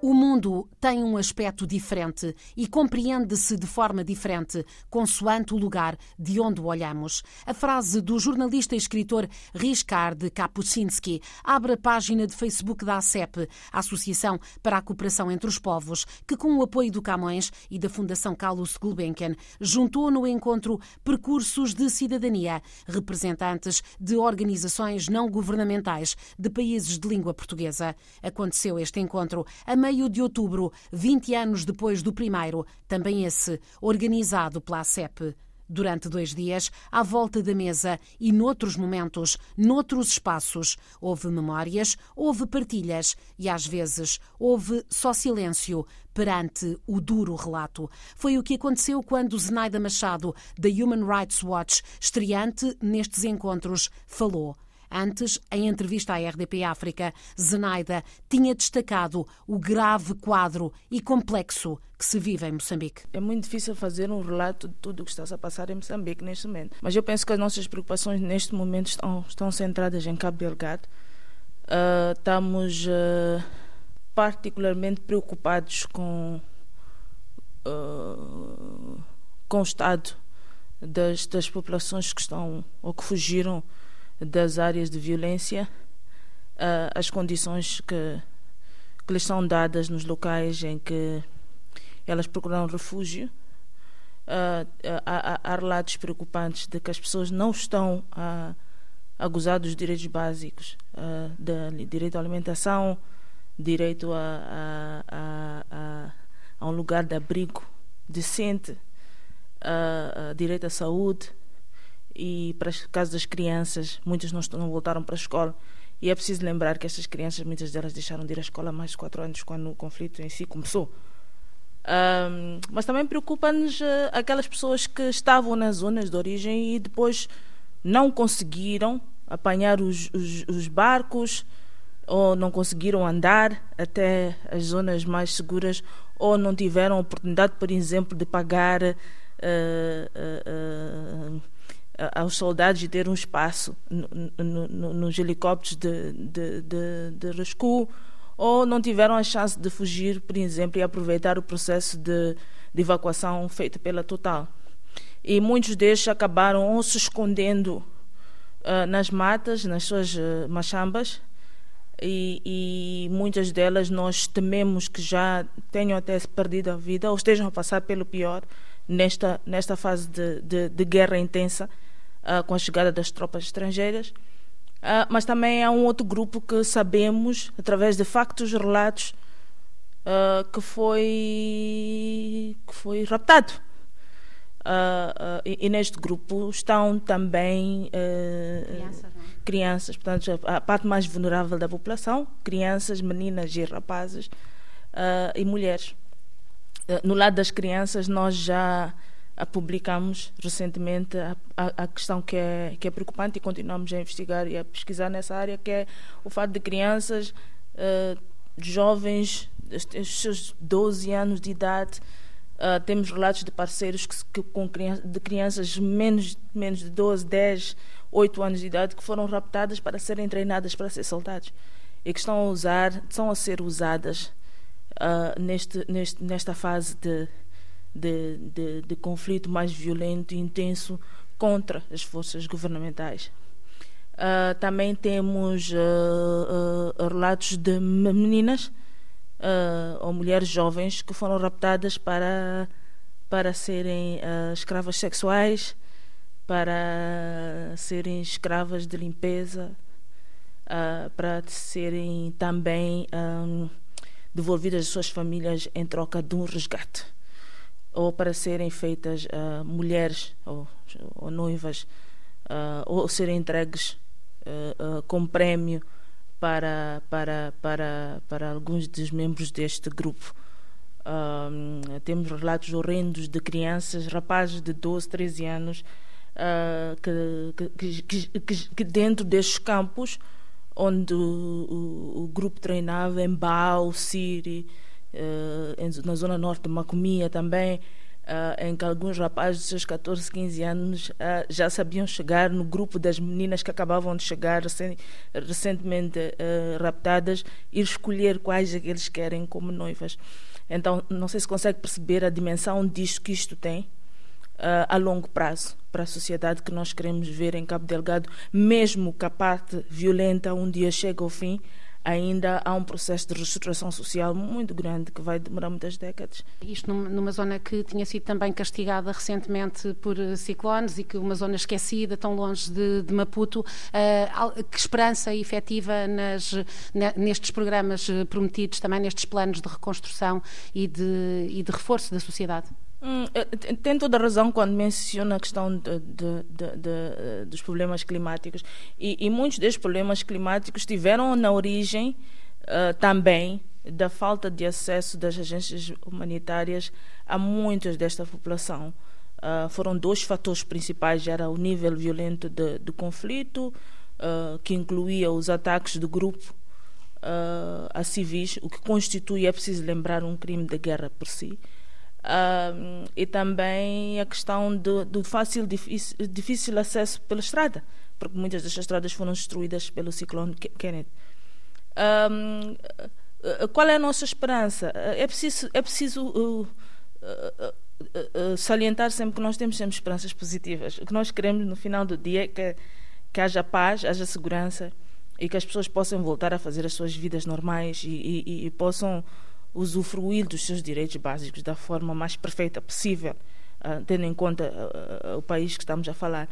O mundo tem um aspecto diferente e compreende-se de forma diferente, consoante o lugar de onde olhamos. A frase do jornalista e escritor Richard Kapuscinski abre a página de Facebook da ACEP, a Associação para a Cooperação entre os Povos, que, com o apoio do Camões e da Fundação Carlos Gulbenkian, juntou no encontro percursos de cidadania, representantes de organizações não governamentais de países de língua portuguesa. Aconteceu este encontro a meio de outubro, 20 anos depois do primeiro, também esse, organizado pela ACEP. Durante dois dias, à volta da mesa e noutros momentos, noutros espaços, houve memórias, houve partilhas e, às vezes, houve só silêncio perante o duro relato. Foi o que aconteceu quando Zenaida Machado, da Human Rights Watch, estreante nestes encontros, falou. Antes, em entrevista à RDP África, Zenaida tinha destacado o grave quadro e complexo que se vive em Moçambique. É muito difícil fazer um relato de tudo o que está a passar em Moçambique neste momento. Mas eu penso que as nossas preocupações neste momento estão, estão centradas em Cabo Delgado. Uh, estamos uh, particularmente preocupados com, uh, com o estado das, das populações que estão ou que fugiram das áreas de violência, uh, as condições que, que lhes são dadas nos locais em que elas procuram refúgio. Uh, há, há, relatos preocupantes de que as pessoas não estão a, a gozar dos direitos básicos, uh, de, direito à alimentação, direito a, a, a, um lugar de abrigo decente, direito à saúde, e para o caso das crianças, muitas não, não voltaram para a escola. E é preciso lembrar que essas crianças, muitas delas deixaram de ir à escola há mais de quatro anos, quando o conflito em si começou. Um, mas também preocupa-nos uh, aquelas pessoas que estavam nas zonas de origem e depois não conseguiram apanhar os, os, os barcos ou não conseguiram andar até as zonas mais seguras ou não tiveram oportunidade, por exemplo, de pagar. Uh, uh, aos soldados de ter um espaço no, no, no, nos helicópteros de, de, de, de rescue ou não tiveram a chance de fugir, por exemplo, e aproveitar o processo de, de evacuação feito pela Total. E muitos deles acabaram ou se escondendo uh, nas matas, nas suas uh, machambas, e, e, muitas delas nós tememos que já tenham até perdido a vida ou estejam a passar pelo pior nesta, nesta fase de, de, de guerra intensa uh, com a chegada das tropas estrangeiras. Uh, mas também há um outro grupo que sabemos, através de factos relatos, uh, que, foi, que foi raptado. Uh, e, e, neste grupo estão também crianças, é? crianças, portanto, a parte mais vulnerável da população, crianças, meninas e rapazes e mulheres. no lado das crianças, nós já publicamos recentemente a, a, questão que é, que é preocupante e continuamos a investigar e a pesquisar nessa área, que é o fato de crianças, uh, jovens, os seus 12 anos de idade, uh, temos relatos de parceiros que, que, com criança, de crianças menos, menos de 12, 10, 8 anos de idade que foram raptadas para serem treinadas para ser soldados e que estão a usar, estão a ser usadas uh, neste, neste, nesta fase de de, de, de conflito mais violento e intenso contra as forças governamentais. Uh, também temos uh, uh, relatos de meninas ou mulheres jovens que foram raptadas para, para serem escravas sexuais, para serem escravas de limpeza, para serem também um, devolvidas às suas famílias em troca de um resgate ou para serem feitas uh, mulheres ou, ou noivas uh, ou serem entregues uh, como prémio para, para, para, para alguns dos membros deste grupo. temos relatos horrendos de crianças, rapazes de 12, 13 anos, que, que, que, que, dentro destes campos, onde o, o, o grupo treinava em Siri, uh, na zona norte de Macomia também, uh, em que alguns rapazes de seus 14, 15 anos uh, já sabiam chegar no grupo das meninas que acabavam de chegar recentemente raptadas e escolher quais é que eles querem como noivas. Então, não sei se consegue perceber a dimensão disto que isto tem a longo prazo para a sociedade que nós queremos ver em Cabo Delgado, mesmo que a parte violenta um dia chegue ao fim, ainda há um processo de reestruturação social muito grande que vai demorar muitas décadas. Isto numa zona que tinha sido também castigada recentemente por eh, ciclones e que uma zona esquecida, tão longe de, de Maputo. Uh, que esperança efetiva nas, nestes programas eh, prometidos, também nestes planos de reconstrução e de, e de reforço da sociedade? Hum, tem toda a razão quando menciona a questão de, de, de, dos problemas climáticos. E, e, muitos destes problemas climáticos tiveram na origem uh, também da falta de acesso das agências humanitárias a muitas desta população. Uh, foram dois fatores principais: era o nível violento de conflito, uh, que incluía os ataques do grupo a civis, o que constitui, é preciso lembrar, um crime de guerra por si e também a questão do, do fácil, difícil, difícil acesso pela estrada, porque muitas destas estradas foram destruídas pelo ciclone Kenneth. Um, qual é a nossa esperança? É preciso, é preciso uh, uh, uh, salientar sempre que nós temos sempre esperanças positivas. O que nós queremos no final do dia é que, que haja paz, haja segurança e que as pessoas possam voltar a fazer as suas vidas normais e, e, e possam usufruir dos seus direitos básicos da forma mais perfeita possível, uh, tendo em conta uh, o país que estamos a falar.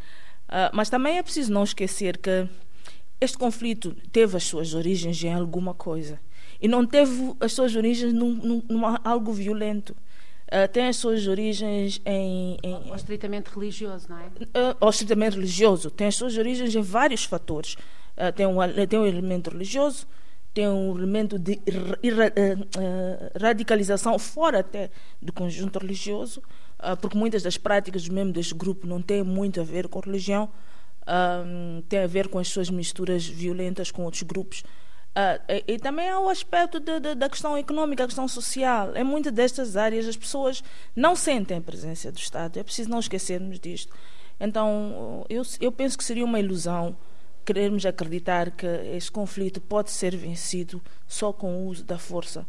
mas também é preciso não esquecer que este conflito teve as suas origens em alguma coisa e não teve as suas origens num, num, num algo violento. Uh, tem as suas origens em. em ou estritamente religioso, não é? Uh, ou estritamente religioso. Tem as suas origens em vários fatores. Uh, tem, um, tem um elemento religioso, tem um elemento de eh, eh, radicalização fora até do conjunto religioso, ah, porque muitas das práticas mesmo deste grupo não têm muito a ver com religião, ah, tem a ver com as suas misturas violentas com outros grupos. Uh, e, também há o aspecto da questão econômica, a questão social. Em muitas destas áreas as pessoas não sentem a presença do Estado. É preciso não esquecermos disto. Então, eu penso que seria uma ilusão queremos acreditar que este conflito pode ser vencido só com o uso da força